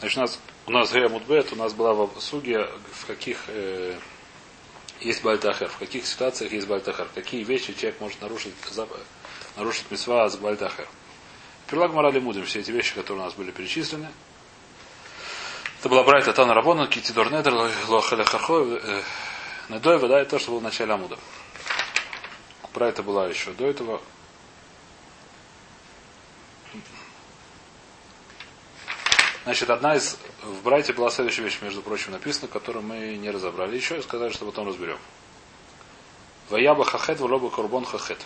Значит, у нас, у нас Гея Мудбет, у нас была в Суге, в каких э, есть Бальтахер, в каких ситуациях есть Бальтахер, какие вещи человек может нарушить, нарушить мисва с Бальтахер. Перлаг Морали Мудим, все эти вещи, которые у нас были перечислены. Это была Брайта Тана Рабона, Китидор Недер, Лохаля Хархо, э, Недоева, да, это то, что было в начале Амуда. Брайта была еще до этого. Значит, одна из в Брайте была следующая вещь, между прочим, написана, которую мы не разобрали еще и сказали, что потом разберем. Ваяба хахет, вроба курбон хахет.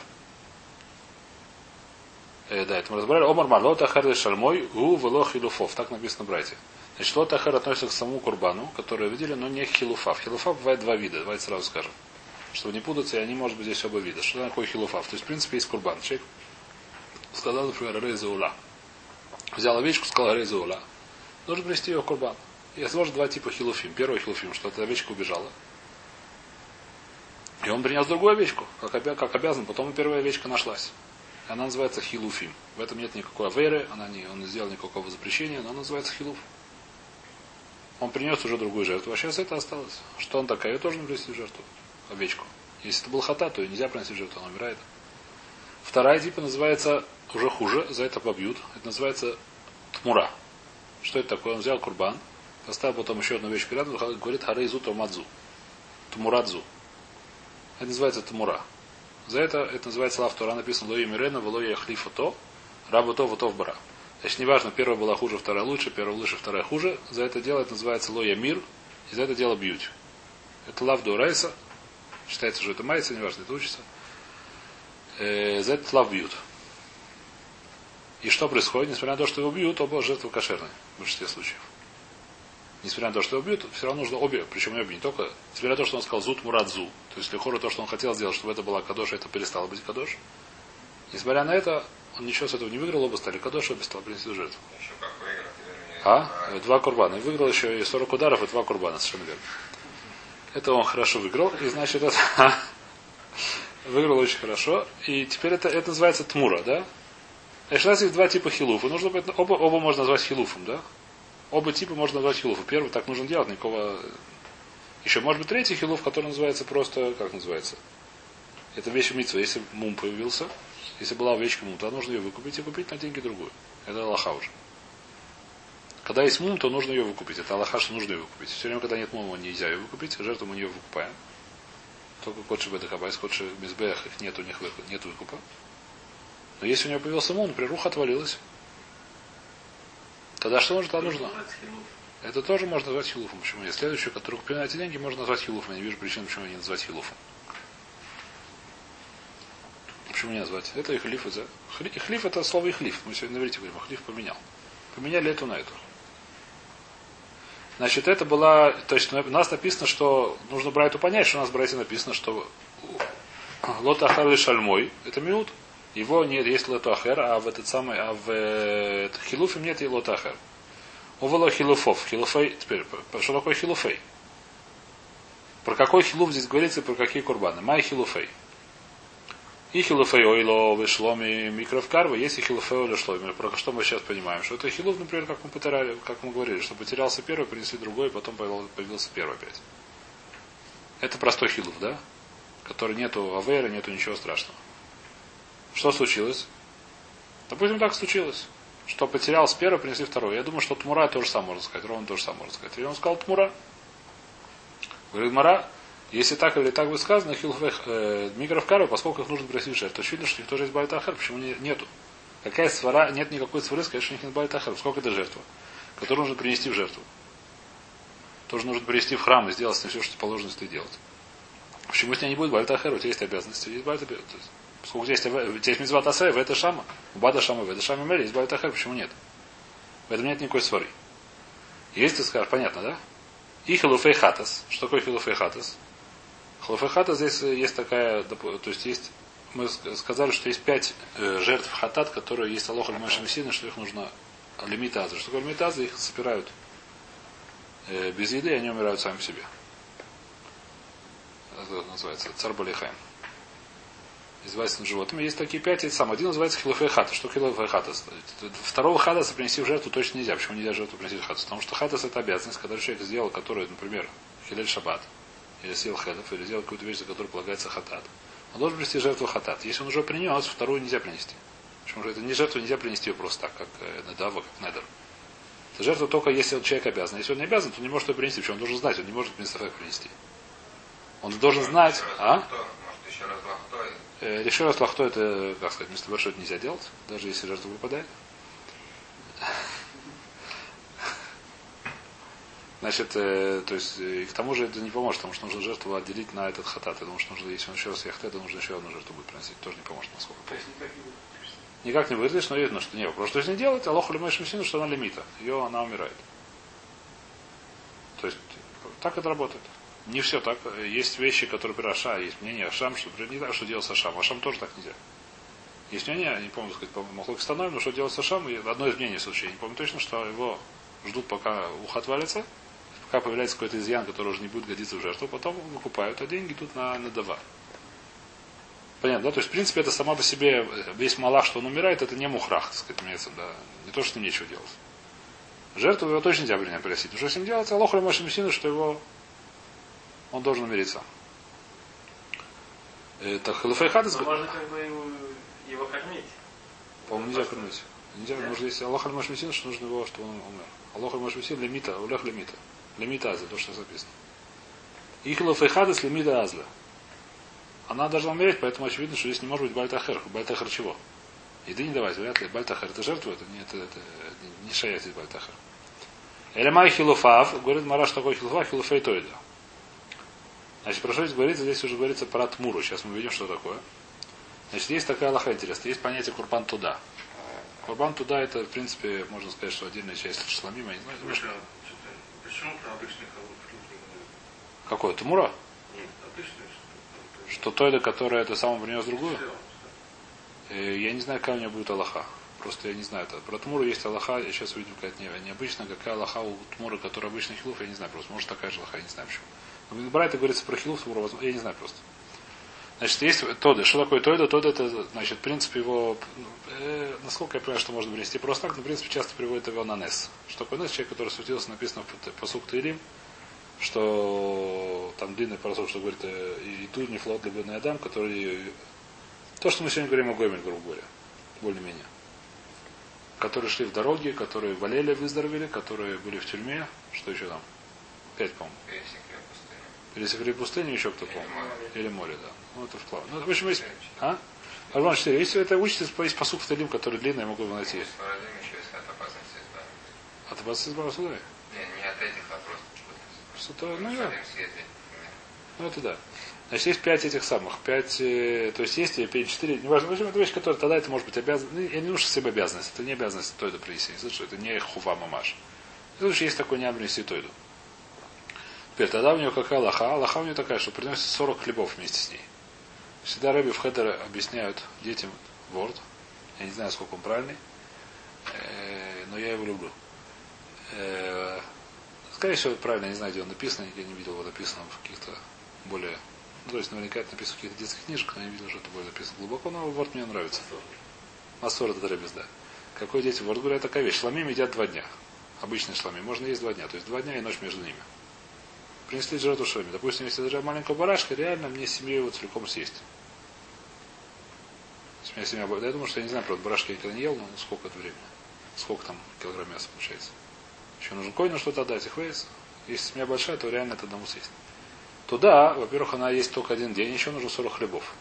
Э, да, это мы разобрали. Омар мар, лот ахер шальмой, гу вело хилуфов. Так написано в Брайте. Значит, лот ахер относится к самому курбану, который видели, но не хилуфав. Хилуфав бывает два вида, давайте сразу скажем. Чтобы не путаться, и они, может быть, здесь оба вида. Что такое хилуфав? То есть, в принципе, есть курбан. Человек сказал, например, рейза ула. Взял овечку, сказал рейза ула нужно привести ее в курбан. И изложит два типа хилуфим. Первый хилуфим, что эта овечка убежала. И он принес другую овечку, как, обя, как обязан. Потом и первая овечка нашлась. Она называется хилуфим. В этом нет никакой аверы, она не, он не сделал никакого запрещения, но она называется хилуф. Он принес уже другую жертву, а сейчас это осталось. Что он такая? Ее тоже нужно принести в жертву. Овечку. Если это был хата, то ее нельзя принести в жертву, она умирает. Вторая типа называется уже хуже, за это побьют. Это называется тмура. Что это такое? Он взял курбан, поставил потом еще одну вещь рядом, говорит харейзу томадзу. Тумурадзу. Это называется тумура. За это, это называется лав Тора, написано лои мирена, влоя хлифа то, рабу то, вутов бара. Значит, неважно, первая была хуже, вторая лучше, первая лучше, вторая хуже. За это дело это называется лоя мир, и за это дело бьют. Это лав до Считается, что это майца, неважно, это учится. Э, за это лав бьют. И что происходит? Несмотря на то, что его бьют, оба жертвы кошерные в большинстве случаев. Несмотря на то, что его бьют, все равно нужно обе, причем обе, не только, несмотря на то, что он сказал зут мурадзу, то есть лихора то, что он хотел сделать, чтобы это была кадош, это перестало быть кадош. Несмотря на это, он ничего с этого не выиграл, оба стали кадош, оба стали принести жертву. А? Два курбана. И выиграл еще и 40 ударов, и два курбана, совершенно верно. Это он хорошо выиграл, и значит это выиграл очень хорошо. И теперь это, это называется тмура, да? Значит, у нас есть два типа хилуфа. Нужно оба, оба можно назвать хилуфом, да? Оба типа можно назвать хилуфом. Первый так нужно делать, никакого... Еще может быть третий хилуф, который называется просто, как называется? Это вещь митцва. Если мум появился, если была овечка мум, то нужно ее выкупить и купить на деньги другую. Это Аллаха уже. Когда есть мум, то нужно ее выкупить. Это Аллаха, что нужно ее выкупить. Все время, когда нет мума, нельзя ее выкупить, жертву мы ее выкупаем. Только кодши бедахабайс, кодши мизбех, их нет у них нет выкупа. Но если у него появился мун, например, руха отвалилась, тогда что нужно? Тогда нужно. Это тоже можно назвать хилуфом. Почему нет? Следующую, которую купил на эти деньги, можно назвать хилуфом. Я не вижу причин, почему не назвать хилуфом. Почему не назвать? Это и хлиф. Это... Хлиф это слово и хлиф. Мы сегодня на говорим, а хлиф поменял. Поменяли эту на эту. Значит, это была, то есть у нас написано, что нужно брать Брайту понять, что у нас в Брайте написано, что Лота Ахарли Шальмой, это минут, его нет, есть лотахер, а в этот самый, а в э, хилуфе нет и лотахер. Увело хилуфов. Хилуфей, теперь, что такое хилуфей? Про какой хилуф здесь говорится и про какие курбаны? Май хилуфей. И хилуфей ойло вышломи микровкарва, есть и хилуфей ойло шломи. Про что мы сейчас понимаем? Что это хилуф, например, как мы, потеряли, как мы говорили, что потерялся первый, принесли другой, потом появился первый опять. Это простой хилуф, да? Который нету авера, нету ничего страшного. Что случилось? Допустим, так случилось. Что потерял с первого, принесли второй. Я думаю, что Тмура тоже сам можно сказать. Ровно тоже сам можно сказать. И он сказал Тмура. Говорит, Мара, если так или так бы сказано, хилфех э, микров кару, поскольку их нужно принести в жертву, очевидно, что у них тоже есть байтахар. Почему не, нету? Какая свара, нет никакой свары, что у них нет байтахар. Сколько это жертва? Которую нужно принести в жертву. Тоже нужно принести в храм и сделать все, что положено с делать. Почему с ней не будет байтахар? У тебя есть обязанности. Есть Сколько здесь, здесь мизва тасей, в это шама. У бада шама, в это шама мели, есть байтахер, почему нет? В этом нет никакой свары. Есть, ты скажешь, понятно, да? И хилуфей хатас. Что такое хилуфей хатас? Хилуфей хатас здесь есть такая, то есть есть, мы сказали, что есть пять э, жертв хатат, которые есть алоха лимашим сина, что их нужно лимитазы. Что такое лимитазы? Их собирают э, без еды, и они умирают сами по себе. Это называется царбалихайм. Издевательством животными. Есть такие пять, сам. Один называется хилуфей хата. Что хилуфей хатас? Второго хатаса принести в жертву точно нельзя. Почему нельзя жертву принести в хатас? Потому что хатас это обязанность, которую человек сделал, который, например, хилель шаббат, или съел хедов, или сделал какую-то вещь, за которую полагается хатат. Он должен принести жертву хатат. Если он уже принес, вторую нельзя принести. Почему же это не жертву нельзя принести ее просто так, как э, надава, как недер. Это жертва только если человек обязан. Если он не обязан, то не может ее принести. Почему он должен знать, он не может Мисафек принести. Он должен знать. А? Еще раз лахто это, как сказать, вместо большого нельзя делать, даже если жертва выпадает. Значит, э, то есть, э, и к тому же это не поможет, потому что нужно жертву отделить на этот хатат. Я думаю, что нужно, если он еще раз яхтет, то нужно еще одну жертву будет приносить. Тоже не поможет, насколько помню. Никак не выглядишь, но видно, что не вопрос. Что не делать, Аллаху лимаешь мужчину, что она лимита. Ее она умирает. То есть, так это работает. Не все так. Есть вещи, которые при Аша, есть мнение Ашам, что не так, что делать с Ашам. Ашам тоже так нельзя. Есть мнение, не помню, сказать, Махлок становим, но что делать с Ашам, одно из мнений случае. Не помню точно, что его ждут, пока ухо отвалится, пока появляется какой-то изъян, который уже не будет годиться в жертву, потом выкупают, а деньги идут на, на дава. Понятно, да? То есть, в принципе, это сама по себе, весь малах, что он умирает, это не мухрах, так сказать, имеется, да. Не то, что нечего делать. Жертву его точно нельзя принять приносить. Но что с ним делать? Аллах Рамашим что его он должен умериться. Это халифай хадас. Можно как бы его кормить. По-моему, нельзя кормить. Нельзя, да? нужно, если Аллах Рамашим что нужно его, чтобы он умер. Аллах Рамашим лимита, улех лимита. Лимита азля, то, что записано. Ихлоф и хадас лимита азля. Она должна умереть, поэтому очевидно, что здесь не может быть бальтахер. Бальтахер чего? Еды не давать, вряд ли. Бальтахер это жертва, это не, это, это, не шаят здесь бальтахер. Элемай хилуфав, говорит Мараш такой хилуфав, хилуфей тойда. Значит, про что здесь говорится? Здесь уже говорится про тмуру. Сейчас мы видим, что такое. Значит, есть такая лоха интересная. Есть понятие курбан туда. Курбан туда это, в принципе, можно сказать, что отдельная часть шламима. Я не знаю, Почему про Какой? Тмура? Нет. Что Тойда, которая это самое принес другую? Э, я не знаю, какая у меня будет Аллаха. Просто я не знаю. Это. Про Тмуру есть Аллаха, я сейчас увидим, какая-то не, необычная. Какая Аллаха у Тмура, которая обычный хилуф, я не знаю просто. Может такая же Аллаха, я не знаю почему. В Брайта говорится про хилуф, Тмура, я не знаю просто. Значит, есть Тода. Что такое Тода? Тода это, значит, в принципе, его, э, насколько я понимаю, что можно принести просто так, но, в принципе, часто приводит его на Нес. Что такое Нес? Человек, который светился, написано в посук Таилим, что там длинный парасок, что говорит, э, и тут не флот либо Адам, который то, что мы сегодня говорим о Гомель, грубо говоря, более-менее. Которые шли в дороге, которые болели, выздоровели, которые были в тюрьме. Что еще там? Пять, по-моему. Пересекли пустыню, еще кто помнит. Или море, да. Ну, это вплав. Ну, в общем, есть... А? Арман 4. Если это учится, есть посук в Талим, который длинный, я могу его найти. От опасности избавы судами? Нет, не от этих, а просто что-то, ну, да. Ну, это да. Значит, есть пять этих самых. Пять, э, то есть есть пять, четыре. Неважно, в общем, это вещь, которая тогда это может быть обязанность. Ну, я не нужно себе обязанность. Это не обязанность тойду принести. Слышишь, это не хува мамаш. Слышишь, есть такой не принести тойду. Теперь, тогда у него какая лоха? Лоха у него такая, что приносит 40 хлебов вместе с ней. Всегда Рэби в Хедер объясняют детям ворд. Я не знаю, сколько он правильный. Э, но я его люблю. Э, скорее всего, правильно, я не знаю, где он написан. Я не видел его написанным в каких-то более ну, то есть наверняка это написано в каких-то детских книжках, но я видел, что это более написано глубоко, но ворд мне нравится. Массор это дребез, да. Какой дети? Ворд говорят, такая вещь. Шламим едят два дня. Обычные шлами. Можно есть два дня. То есть два дня и ночь между ними. Принесли жертву шлами. Допустим, если даже маленькая барашка, реально мне семью его целиком съесть. У меня семья Я думаю, что я не знаю, правда, барашки я никогда не ел, но сколько это времени. Сколько там килограмм мяса получается. Еще нужно коню что-то отдать, их вес. Если семья большая, то реально это одному съесть. Туда, во-первых, она есть только один день, еще нужно 40 хлебов.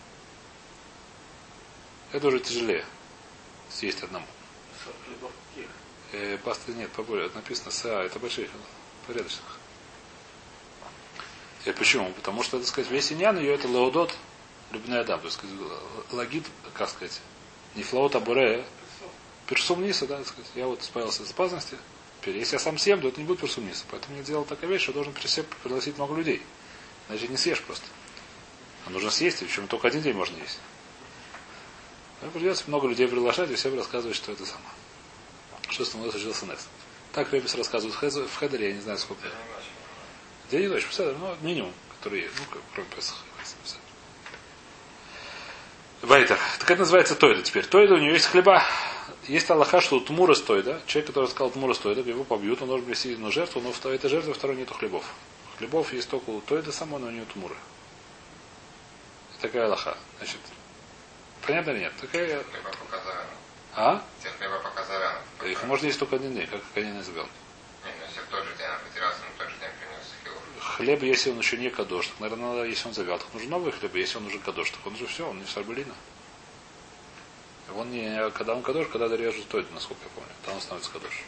Это уже тяжелее съесть одному. Э, пасты нет, поболее. Написано СА, это больших, порядочных. И почему? Потому что, так сказать, весь иньян ее это лаудот, любная адам. То есть, лагит, как сказать, не флаут, а буре, персум ниса, да, так сказать. Я вот справился с опасности. Теперь, если я сам съем, то это не будет персум ниса. Поэтому я делал такая вещь, что должен при себе пригласить много людей. Значит, не съешь просто. А нужно съесть, причем только один день можно есть. Так придется много людей приглашать и всем рассказывать, что это самое. Что с тобой случился Нес. Так Ребис рассказывает в Хедере, я не знаю сколько. День и ночь, ну, минимум, который есть, ну, кроме Песаха. Вайтер. Так это называется тойда теперь. Тойда у него есть хлеба. Есть Аллаха, что у Тмура стойда, человек, который сказал Тмура стойда, его побьют, он должен принести одну жертву, но в этой жертве второй нету хлебов. Хлебов есть только у Тойда само, но не у Тмура. Такая Аллаха. Значит, понятно или нет? Такая... А? Те хлеба показали. Их можно есть только один день, как Канин избил. Не, ну если тот же день он потерялся, но в тот же день принес Хлеб, если он еще не кадош, так, наверное, надо, если он завял, так нужен новый хлеб, если он уже кадош, так он же все, он не сарбелина. Он не, когда он кадош, когда режут тойд, насколько я помню. Там он становится кадош.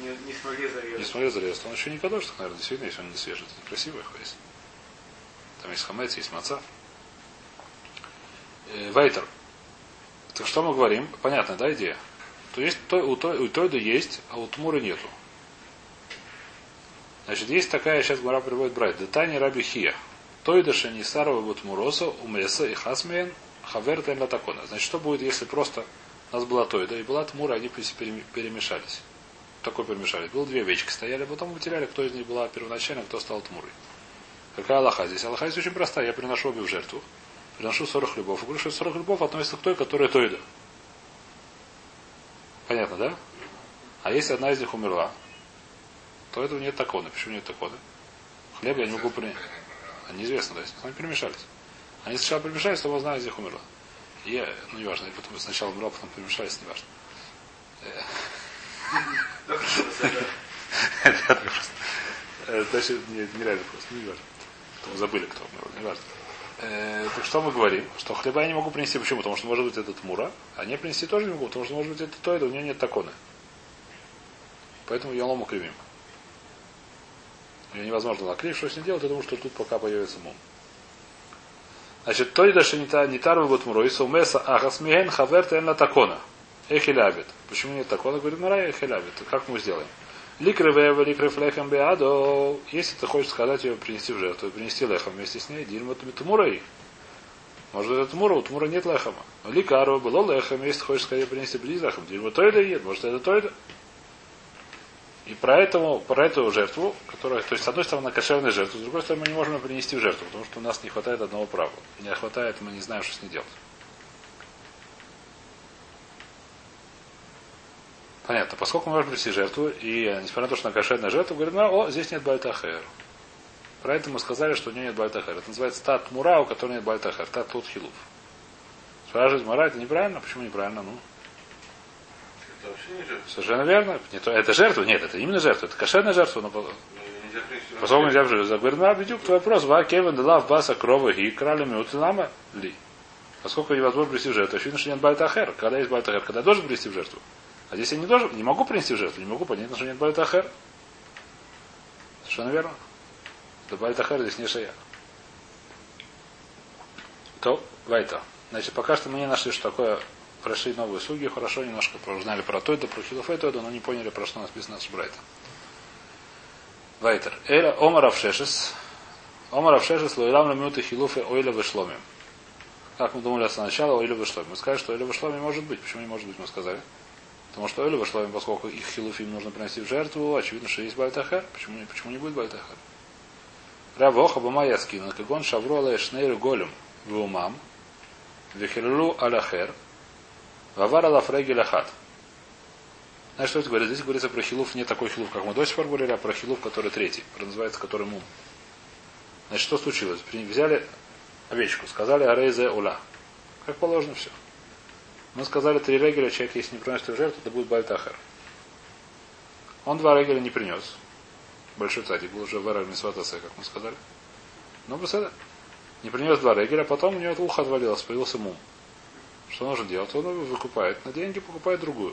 Не, не смогли зарезать. Не смотрел зарез, он еще не кадош, так, наверное, действительно, если он не свежий, это некрасивый есть. Там есть хамец, есть маца. Э, Вайтер. Так что мы говорим? Понятно, да, идея? То есть то, у, той, у Тойда есть, а у Тмуры нету. Значит, есть такая, сейчас Гмара приводит брать. Детани Раби Хия. Тойда Шанисарова будет Муроса, Умеса и Хасмейн, Хавер Латакона. Значит, что будет, если просто у нас была Тойда и была Тмура, они пере- перемешались. Такой перемешались. Было две овечки стояли, а потом вытеряли, кто из них была первоначально, кто стал Тмурой. Какая Аллаха здесь? Аллаха здесь очень простая. Я приношу обе в жертву. Приношу 40 хлебов. И говорю, что 40 хлебов относится к той, которая Тойда. Понятно, да? А если одна из них умерла, то этого нет таконы. Почему нет таконы? Хлеб я не могу принять. А неизвестно, да, если они перемешались. Они сначала перемешались, то одна из них умерла. И ну неважно, я потом сначала умерла, потом перемешались, неважно. Это просто. Э, Значит, не- нереально просто, ну неважно. Потом забыли, кто умер, неважно. Э, Так что мы говорим? Что хлеба я не могу принести. Почему? Потому что может быть этот мура, а не принести тоже не могу, потому что может быть это тойда, у него нет таконы. Поэтому я лому кривим. Ее невозможно накрив, что с ним делать, я думаю, что тут пока появится мум. Значит, тойда шенита нитару вот муроиса умеса ахасмиген хавер тен такона. Эхилябит. Почему нет такона? Говорит, Марай эхилябит. Как мы сделаем? Ликры вева, ликры флехем беадо. Если ты хочешь сказать ее принести в жертву, принести лехом вместе с ней, дильма тмурой. Может это тмура, у тмура нет лехома. Но ликару было лехом, если хочешь сказать принести близ лехом, дильма тойда нет, может это тойда. И про, этому, про эту жертву, которая, то есть, с одной стороны, кошерная жертва, с другой стороны, мы не можем ее принести в жертву, потому что у нас не хватает одного права. Не хватает, мы не знаем, что с ней делать. Понятно. Поскольку мы можем принести жертву, и несмотря на то, что она кошерная жертва, говорит, ну, о, здесь нет бальтахер. Про это мы сказали, что у нее нет бальтахер. Это называется тат мура, у которой нет бальтахер. Тат тут хилув. Спрашивает Мара, это неправильно? Почему неправильно? Ну, Это вообще не жертва. совершенно верно. Не то, это жертва? Нет, это именно жертва. Это кошерная жертва, но принести. Поскольку нельзя жертву. Говорит, ну, бедюк, твой вопрос. Ва кевен делав баса крова и кралями утилама ли. Поскольку невозможно принести в жертву, очевидно, что нет бальтахер. Когда есть бальтахер, когда я должен принести в жертву. А здесь я не должен, не могу принести в жертву, не могу понять, что нет бальтахер. Совершенно верно. Это бальтахер здесь не шая. То, вайта. Значит, пока что мы не нашли, что такое прошли новые суги, хорошо немножко узнали про то, это про хилоф и то, но не поняли, про что написано с Брайта. Вайтер. Эля Омар Авшешес. Омар Авшешес лоилам ламюты хилуфе ойля вышломим. Как мы думали сначала, ойля вышломим. Мы сказали, что ойля вышломим может быть. Почему не может быть, мы сказали? Потому что ойля вышломим, поскольку их хилуфим нужно принести в жертву, очевидно, что есть бальтахер. Почему, почему не будет бальтахер? Рава Охаба Маяскин, как он шавру ала шнейр голем в умам, вехилу аляхер, вавар ала фрегель ахат. Знаешь, что это говорит? Здесь говорится про хилуф, не такой хилуф, как мы до сих пор говорили, а про хилуф, который третий, называется который мум. Значит, что случилось? Взяли овечку, сказали арейзе ула. Как положено все. Мы сказали три регеля, человек, если не приносит в жертву, это будет бальтахер. Он два регеля не принес. Большой цадик был уже в эрах Мисватасе, как мы сказали. Но посада. Не принес два регеля, потом у него ухо отвалилось, появился мум. Что нужно делать? Он выкупает. На деньги покупает другую.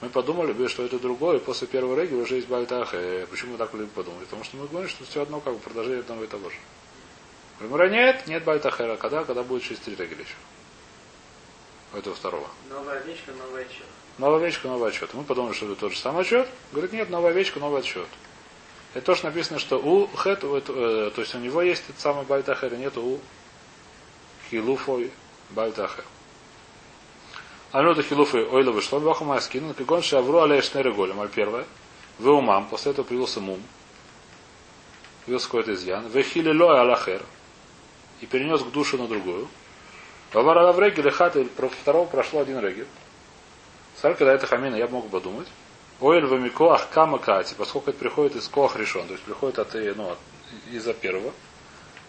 Мы подумали бы, что это другое, и после первого регеля уже есть бальтахе. Почему мы так любим подумали? Потому что мы говорим, что все одно как бы продолжение одного и того же. Говорим, нет, нет бальтахера. Когда? Когда будет 6-3 регеля еще. У этого второго. Новая овечка, новый отчет. Новая овечка, новый отчет. Мы подумали, что это тот же самый отчет. Говорит, нет, новая овечка, новый отчет. Это то, что написано, что у это- э, то есть у него есть этот самый бальтахер, нет у хилуфой бальтахер. А ну, хилуфы ойла вышло, баху маскин, как он шавру аля шнеры голем, а первое. Вы умам, после этого появился мум. Появился какой-то изъян. Вы хилилой алахер. И перенес к душу на другую. Вавара в регеле хаты, про второго прошло один регель. Сар, когда это хамина, я мог бы думать. Оэль вамикоах кама кати, поскольку это приходит из коах решен, то есть приходит от, ну, от из-за первого.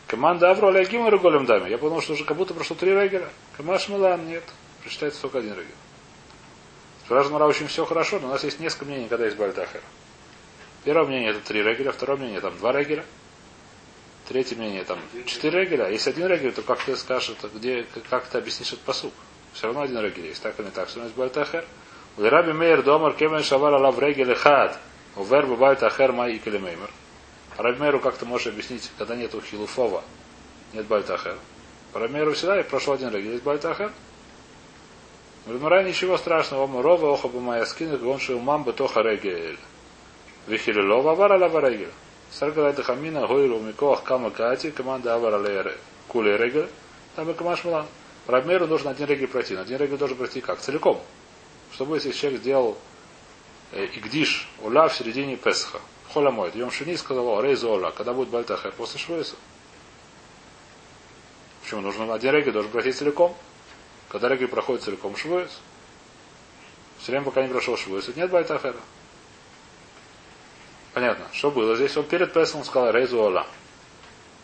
Команда Авро Алягим и Реголем Дами. Я подумал, что уже как будто прошло три регеля. Камаш Милан нет. Прочитается только один регель. Спрашивает Мара очень все хорошо, но у нас есть несколько мнений, когда есть Бальтахер. Первое мнение это три регеля, второе мнение там два регеля. Третье мнение там четыре регеля. А если один регель, то как ты скажешь, где, как ты объяснишь этот посук? Все равно один регель есть. Так или не так, все равно есть Бальтахер. У Раби Мейер Домар Кемен Шавар Алав Регель Хад. У Вербу Бальтахер Май и Келемеймер. Рабмеру как ты можешь объяснить, когда нету хилуфова, нет бальтахер. По Рабмеру всегда я прошел один регель, есть бальтахер. Рабмера ничего страшного, рова оха бы моя скин, он шил мам бы тоха регель. Вихилилова авара лава регель. Саргала это хамина, гойру микоах кама кати, команда авара лере куле регель. Там и камаш мулан. Рабмеру нужно один регель пройти. Но один регель должен пройти как? Целиком. Чтобы если человек сделал э, игдиш, ула в середине Песха, Холя моет. Йом Шини сказал, Рейзу Ола, когда будет Бальтахер после Швейса. Почему нужно один регель должен пройти целиком? Когда регель проходит целиком Швейс. Все время, пока не прошел Швейс, нет Бальтахера. Понятно. Что было здесь? Он перед Песом сказал Рейзу Ола.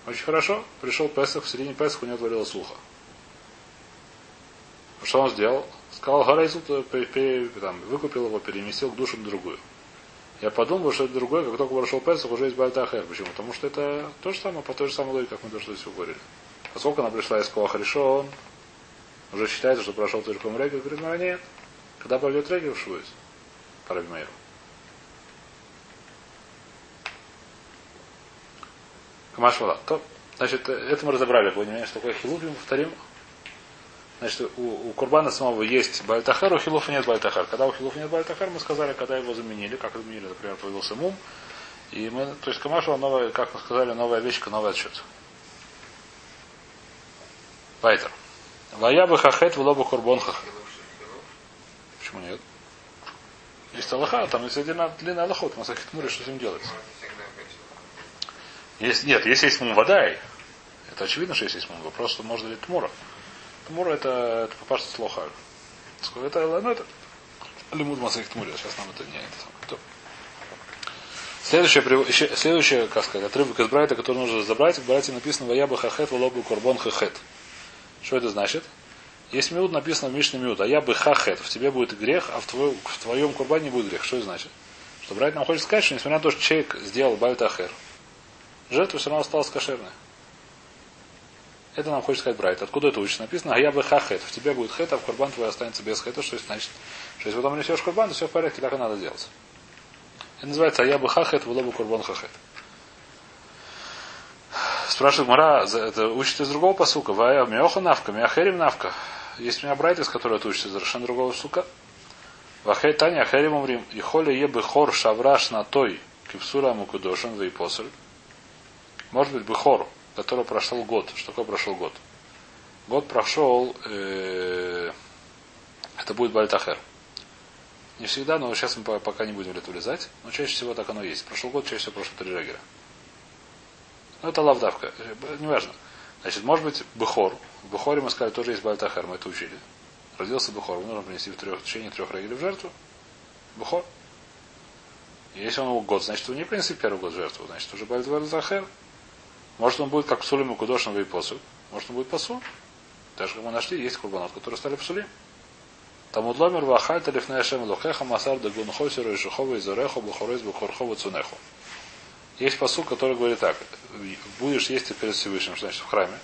Очень хорошо. Пришел Песах, в середине Песаха у него творило слуха. Что он сделал? Сказал Гарейзу, выкупил его, переместил к душам другую. Я подумал, что это другое, как только прошел Песах, уже есть Бальтахер. Почему? Потому что это то же самое, по той же самой логике, как мы что здесь говорили. Поскольку она пришла из Коаха решен, уже считается, что прошел целиком Регель, говорит, ну нет. Когда пойдет Регель в Швуис? По Рабимейру. Камашвала. То, значит, это мы разобрали, понимаете, что такое хилуфим, повторим. Значит, у, у Курбана самого есть Бальтахар, у Хилуфа нет Бальтахар. Когда у Хилуфа нет Бальтахар, мы сказали, когда его заменили, как заменили, например, появился Мум. И мы, то есть Камашу, новая, как мы сказали, новая вещка, новый отчет. Вайтер. Вая бы хахет в лобу курбон хахет. Почему нет? Есть Аллаха, там есть один длинный Аллахот, Масахит Мури, что с ним делать? Есть, нет, если есть мум водай, это очевидно, что есть есть мум. Вопрос, что можно ли тмура. Тмура это, это попашется слоха. Это, ну, это лимуд масахит тмури, сейчас нам это не это. Следующее, следующее, как сказать, отрывок из Брайта, который нужно разобрать, в Брайте написано «Ваяба хахет, волобу корбон хахет». Что это значит? Есть миуд, написано в Мишне миуд, а я бы хахет, в тебе будет грех, а в, твой, в твоем курбане будет грех. Что это значит? Что Брайт нам хочет сказать, что несмотря на то, что человек сделал бальтахер, жертва все равно осталась кошерной. Это нам хочет сказать Брайт. Откуда это учится? Написано, а я бы хахет. В тебе будет хет, а в курбан твой останется без хета. Что это значит? Что если потом несешь курбан, то все в порядке, так и надо делать. Это называется а я бы хахет, было бы курбан хахет. Спрашивает Мара, это учит из другого посука. Вая меоха навка, меахерим навка. Есть у меня брайт, из которого это учится совершенно другого сука. Вахей Таня Ахерим умрим. И холи ебы хор шавраш на той кипсура мукудошин вейпосель. Может быть, бехор, который прошел год. Что такое прошел год? Год прошел, э, это будет Бальтахер. Не всегда, но сейчас мы пока не будем в это влезать. Но чаще всего так оно есть. Прошел год, чаще всего прошло три регера. Ну, это лавдавка. Неважно. Значит, может быть, Бехор. В Бехоре мы сказали, тоже есть Бальтахер, мы это учили. Родился Бехор, нужно принести в, трех, в течение трех регелей в жертву. Бехор. Если он год, значит, вы не принесли первый год жертву, значит, уже Бальтахер. Может, он будет как Псулим и Кудошин и посуд. Может, он будет посуд. Даже как мы нашли, есть курбанот, которые стали псулим. Там удломер вахальта лифней шем лухеха масар да гунхосеру и шухова из ореху бухорез бухорхова цунеху. Есть посуд, который говорит так. Будешь есть перед Всевышним, значит в храме.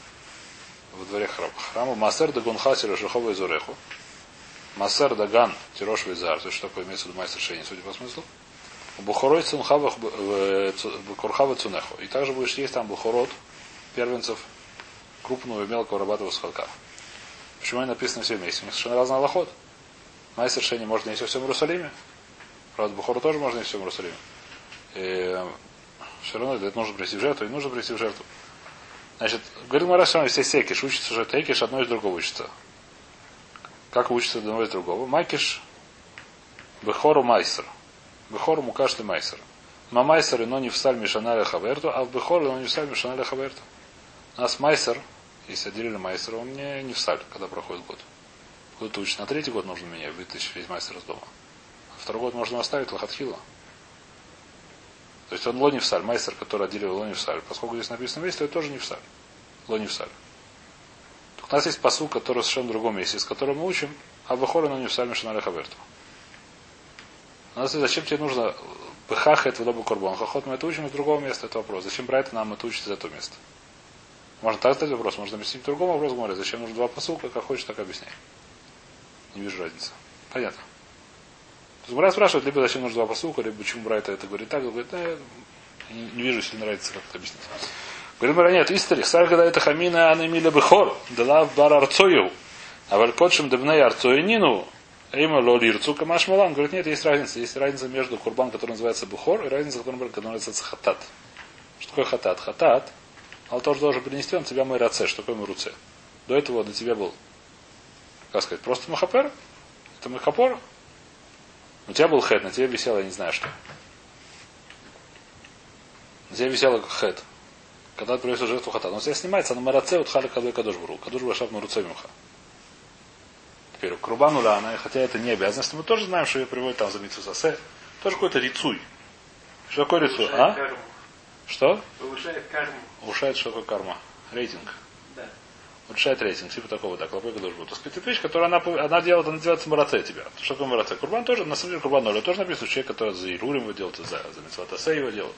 Во дворе храма. Храма Масер да гунхасеру шухова из ореху. Масер Даган Тирош Визар. То есть, что такое имеется в виду майстер шейни, судя по смыслу. Бухорой цунхава курхава цунеху. И также будешь есть там бухорот, первенцев крупного и мелкого рабатого скотка. Почему они написаны все вместе? У них совершенно разный аллоход. Майстер Шени можно есть во всем Иерусалиме. Правда, Бухору тоже можно есть во всем Иерусалиме. И все равно это нужно прийти в жертву, и нужно прийти в жертву. Значит, говорит Мара, что все секиш, учится уже текиш, одно из другого учится. Как учится одного из другого? Макиш Бехору Майсер. Бехору Мукашли Майсер. Мамайсер, но не в саль Мишаналя Хаверту, а в Бехору, но не в саль Мишаналя Хаверту. У нас Майсер, Если отделили майстера, он не, не в саль, когда проходит год. Год учит. На третий год нужно меня вытащить весь майстер из дома. А второй год можно оставить лохатхила. То есть он лони в саль, майстер, который отделил лони в саль. Поскольку здесь написано весь, то это тоже не в саль. Лони в саль. У нас есть посыл, который совершенно другом месте, с которым мы учим, а Бахора, но не в саль Мишанаре Хаверту. Нас зачем тебе нужно Бехах это лобу корбон. Хохот мы это учим из другого места, это вопрос. Зачем брать нам это учить из этого места? Можно так задать вопрос, можно объяснить другом вопрос, говоря, зачем нужно два посылка, как хочешь, так объясняй. Не вижу разницы. Понятно. То есть Брайт спрашивает, либо зачем нужно два посылка, либо почему Брайт это говорит так, говорит, э, не, не вижу, если нравится, как это объяснить. Говорит, Брайт, нет, истори, сар когда это хамина анемиля бехор, дала бар арцою, а валькотшим дебней арцоинину, Эйма лоли ирцу камаш малан. Говорит, нет, есть разница. Есть разница между курбан, который называется бухор, и разница, который, называется хатат. Что такое хатат? Хатат. А тоже должен принести он тебя мой раце. Что такое руце? До этого до тебя был, как сказать, просто махапер. Это махапор. У тебя был хэт, на тебе висел, я не знаю что. На тебе висел хэт. Когда ты принесешь жертву хатат. Но у тебя снимается на мараце от хали кадой кадош бру. Кадош башав на руце мюха. Теперь, Крубану Лана, хотя это не обязанность, мы тоже знаем, что ее приводит там за Митсусасе. Тоже какой-то рицуй. Что такое рицуй? А? Карму. Что? Повышает карму. Улучшает что такое карма? Рейтинг. Да. Улучшает рейтинг, типа такого, да, клопой должен быть. Так сказать, это вещь, которую она, она делает, она делается мараце тебя. Что такое мараце? Курбан тоже, на самом деле, Курбан Оля тоже написано, человек, который за Ирулем его делает, за, за Митсватасе его делает.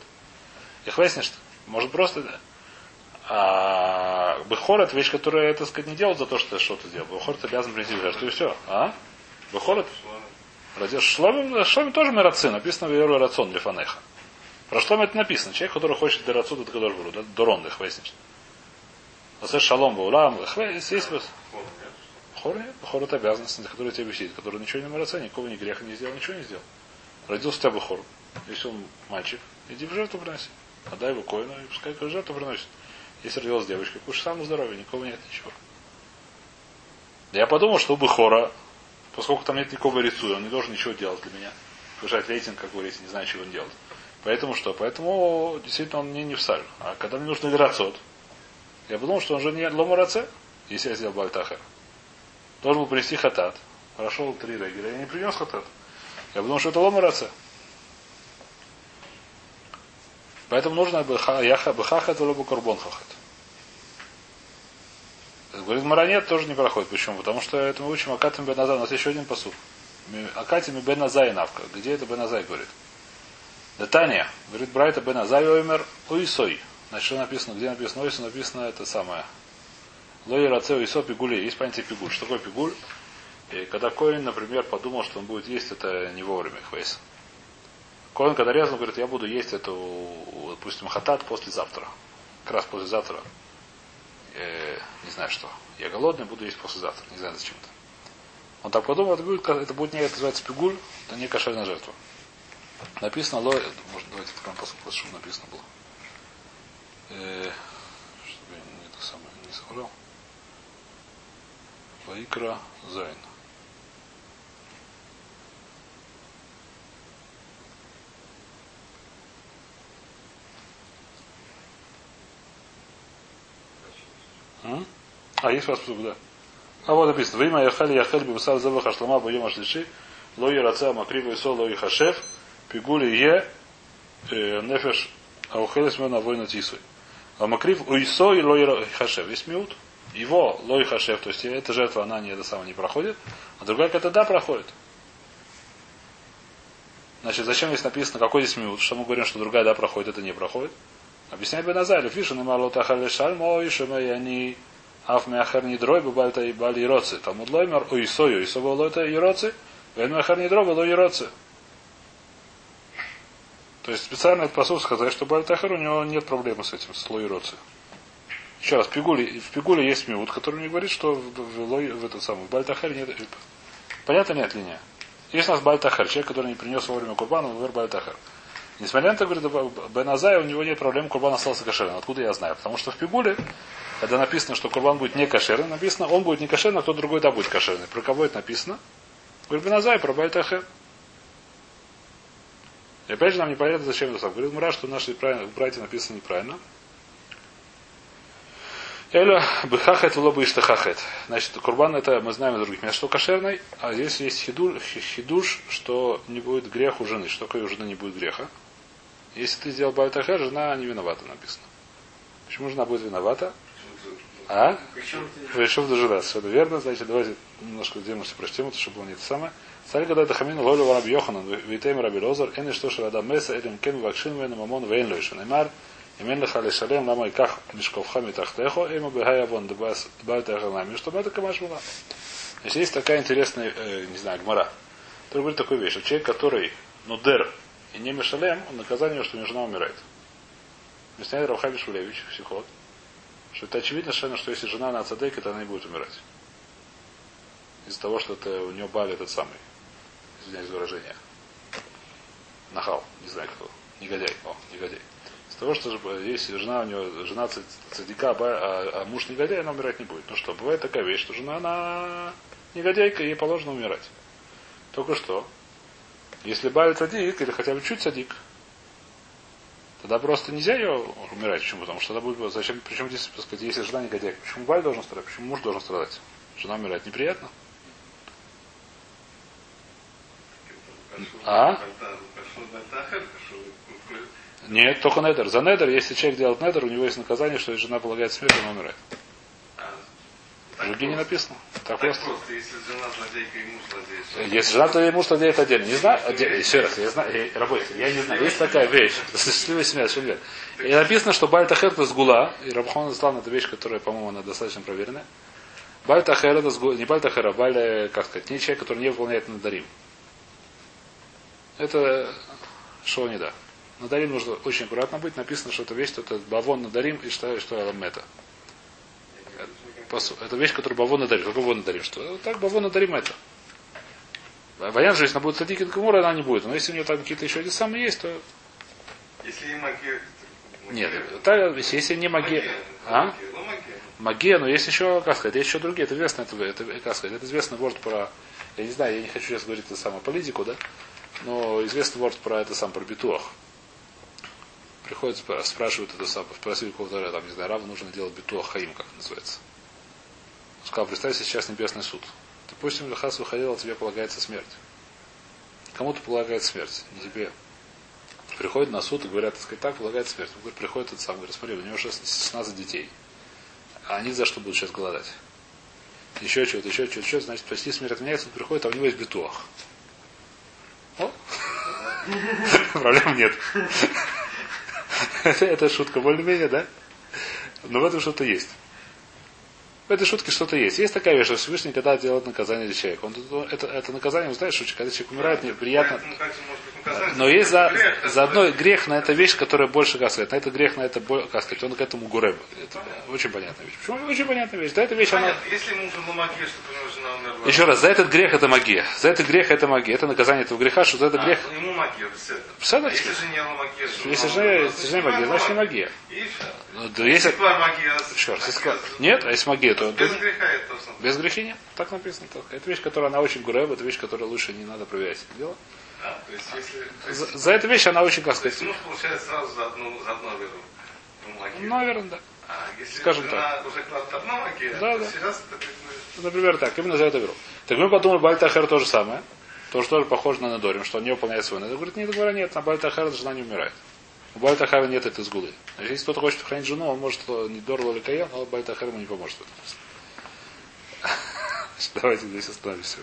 Их выяснишь, может просто, да. А Бехор это вещь, которая, так сказать, не делает за то, что ты что-то сделал. Бехор ты обязан принести жертву и все. А? Бехор это... Радеш Шломим, Шломим тоже мераци, написано в Йору Рацион Лифанеха. Про Шлом это написано. Человек, который хочет Дерацу, это Кадош Буру, да? Дорон, их выяснишь. Асе Шалом Баулам, есть без... Хор нет, хор это обязанность, за которую тебе висит, который ничего не мераце, никого ни греха не сделал, ничего не сделал. Родился тебя Бехор, если он мальчик, иди в жертву приноси. Отдай его коину, и пускай жертву приносит. Если родилась девочка, кушай сам на здоровье, никого нет ничего. Я подумал, что у Бехора, поскольку там нет никакого рисуя, он не должен ничего делать для меня. Повышать рейтинг, как говорится, не знаю, чего он делает. Поэтому что? Поэтому действительно он мне не в саль. А когда мне нужно лирацот, я подумал, что он же не ломараце, если я сделал бальтахер. Должен был принести хатат. Прошел три регеля, я не принес хатат. Я подумал, что это ломараце. Поэтому нужно бхаха это либо карбон хахат. Говорит, маранет тоже не проходит. Почему? Потому что это мы учим Акатим Беназай. У нас еще один посуд. Акатим Беназай навка. Где это Беназай говорит? Детания. Говорит, Брайта Беназай оймер уисой. Значит, что написано? Где написано ойсо? Написано это самое. Лои раце уисо пигули. Есть понятие пигуль. Что такое пигуль? И когда Коин, например, подумал, что он будет есть это не вовремя, хвейс. Коин, когда резал, говорит, я буду есть эту, допустим, хатат послезавтра. Как раз послезавтра. Э, не знаю что. Я голодный, буду есть послезавтра. Не знаю зачем это. Он так подумал, это будет, это будет не это называется пигуль, это не кошерная жертва. Написано, ло, может, давайте прям посмотрим, чтобы написано было. Э, чтобы я не, это самое, не соврал. Ваикра Зайн. А? есть вас да. А вот написано. Время яхали яхали бивсар заваха шлама боема шлиши ло раца макрива и соло и хашев пигули е нефеш аухелес мена война тисуй. А макрив уисо и ло хашев. Весь миут. Его лой хашев, то есть эта жертва, она не это самое не проходит, а другая какая-то да проходит. Значит, зачем здесь написано, какой здесь миут? Что мы говорим, что другая да проходит, это не проходит? Объясняет Беназай, Лефишин и Малота Халешаль, мой шемей они Аф Мяхар Нидрой, Бабальта и Бали Ироци. Там удлоймер, у Исою, Исо было это Ироци, Вен Мяхар Нидрой было Ироци. То есть специально этот посуд сказать, что Бальтахар у него нет проблемы с этим, с Лоироци. Еще раз, в Пигуле, в Пигуле есть миут, который мне говорит, что в, в, в, в этот самый в Бальтахаре нет. Понятно нет линия? Есть у нас Бальтахар, человек, который не принес вовремя Курбана, он Бальтахар. Несмотря на это, говорит, Беназай, у него нет проблем, Курбан остался кошерным. Откуда я знаю? Потому что в Пигуле, когда написано, что Курбан будет не кошерным, написано, он будет не кошерным, а кто другой да будет кошерный. Про кого это написано? Говорит, Беназай, про Бальтахер. И опять же нам непонятно, зачем это так. Говорит Мура, что наши братья написано неправильно. Эля быхахет лоба иштахахет. Значит, курбан это мы знаем из других мест, что кошерный, а здесь есть хидуш, хидуш, что не будет грех у жены. Что такое у жены не будет греха? Если ты сделал бальтахер, жена не виновата, написано. Почему жена будет виновата? А? Решил дожидаться. Это верно. Значит, давайте немножко демосы прочтем, это, чтобы было не это самое. Царь когда это хамин лолю вараб Йоханан, витем раби Лозар, эн что шарада меса, элем кен вакшин вен мамон вен лойшен. Эмар, имен леха лешалем, лама иках мешковха митахтехо, эма бегая вон дебас нами, чтобы это камаш была. Значит, есть такая интересная, э, не знаю, гмара. Который говорит такую вещь, что человек, который нудер и не мешалем, он наказание, что у него жена умирает. Объясняет Равхаби Шулевич, психот, что это очевидно совершенно, что если жена на цадейке, то она не будет умирать. Из-за того, что это у нее бали этот самый, извиняюсь за выражение, нахал, не знаю кто, негодяй, о, негодяй. Из того, что если жена у него, жена цадика, а, а муж негодяй, она умирать не будет. Ну что, бывает такая вещь, что жена, она негодяйка, ей положено умирать. Только что, если Баль цадик, или хотя бы чуть цадик, тогда просто нельзя ее умирать. Почему? Потому что тогда будет, зачем, причем здесь, так сказать, если жена негодяйка, почему Баль должен страдать, почему муж должен страдать? Жена умирать неприятно. А? Нет, только недер. За недер, если человек делает недер, у него есть наказание, что жена полагает смерть, он умирает. Другие не написано. Так Так просто. просто, если жена злодейка и муж злодей. Если жена, то ей муж владеет отдельно. Не знаю, отде- еще раз, я знаю, я, работайте, я не знаю. Есть такая вещь. Счастливый семья, что нет. И написано, что Бальтахер это сгула, и Рабхон Ислам это вещь, которая, по-моему, она достаточно проверенная. Бальтахер это сгула, не Бальтахер, а Баль, э, как сказать, не человек, который не выполняет надарим. Это что не да. Надарим нужно очень аккуратно быть. Написано, что это вещь, что это бавон надарим и что, что аламета. Посу- Это вещь, которую бавон надарим. Какой бавон надарим? Что? Вот Так бавон надарим это. Вариант же, если она будет садики Гамура, она не будет. Но если у нее там какие-то еще эти самые есть, то Если не магия... нет. Так, если не магия. А? Ну, магия. Но есть еще, как сказать, есть еще другие. Это известно, это, это, как сказать, это известный ворд про, я не знаю, я не хочу сейчас говорить это самое политику, да, но известный ворд про это сам, про битуах. Приходят, спра- спрашивают это сам, спросили какого-то, там, не знаю, Рава нужно делать битуах хаим, как называется. Сказал, представь сейчас небесный суд. Допустим, Лехас выходил, а тебе полагается смерть. Кому-то полагается смерть, не тебе. Приходят на суд и говорят, так сказать, так полагается смерть. Он говорит, приходит этот сам, говорит, смотри, у него 16 детей. А они за что будут сейчас голодать? Еще чего-то, еще чего-то, еще, значит, почти смерть отменяется, он приходит, а у него есть битуах. О! Проблем нет. Это шутка более-менее, да? Но в этом что-то есть. В этой шутке что-то есть. Есть такая вещь, что Всевышний, когда делает наказание для человека, он, это, это наказание, вы знаете, что когда человек умирает, неприятно. Но есть за, заодно грех на это вещь, которая больше, как сказать, на это грех, на это, как сказать, он к этому гуреб. Это очень понятная вещь. Почему очень понятная вещь? Да, эта вещь, она... Понятно, если муж был магия, чтобы у него жена умерла. Еще раз, за этот грех это магия. За этот грех это магия. Это наказание этого греха, что за этот А, грех... ну, ему магия, все. Все А если жене магия, Если она жене, если жене магия, значит не магия. Все. Ну, да, если... Магия... Еще раз, если... Нет, а если магия, то... Без греха это собственно. Без грехи нет. Так написано. Так. Это вещь, которая она очень гуреб, это вещь, которую лучше не надо проверять это дело. А, то есть, если... то есть- За, за эту вещь она очень, как сказать, муж получает сразу за одну, за одну веру. Ну, наверное, да. А если скажем жена уже кладет одну магию, Да, то да. сейчас это бы... Например, так, именно за это беру. Так мы подумали, Бальтахер то же самое. То, что тоже похоже на Надорим, что он не выполняет свой надор. Говорит, нет, говоря, нет, на Бальтахера жена не умирает. У Бальтахара нет этой сгулы. Значит, если кто-то хочет хранить жену, он может э, не Дорло или Каян, но Бальтахар ему не поможет Давайте здесь остановимся.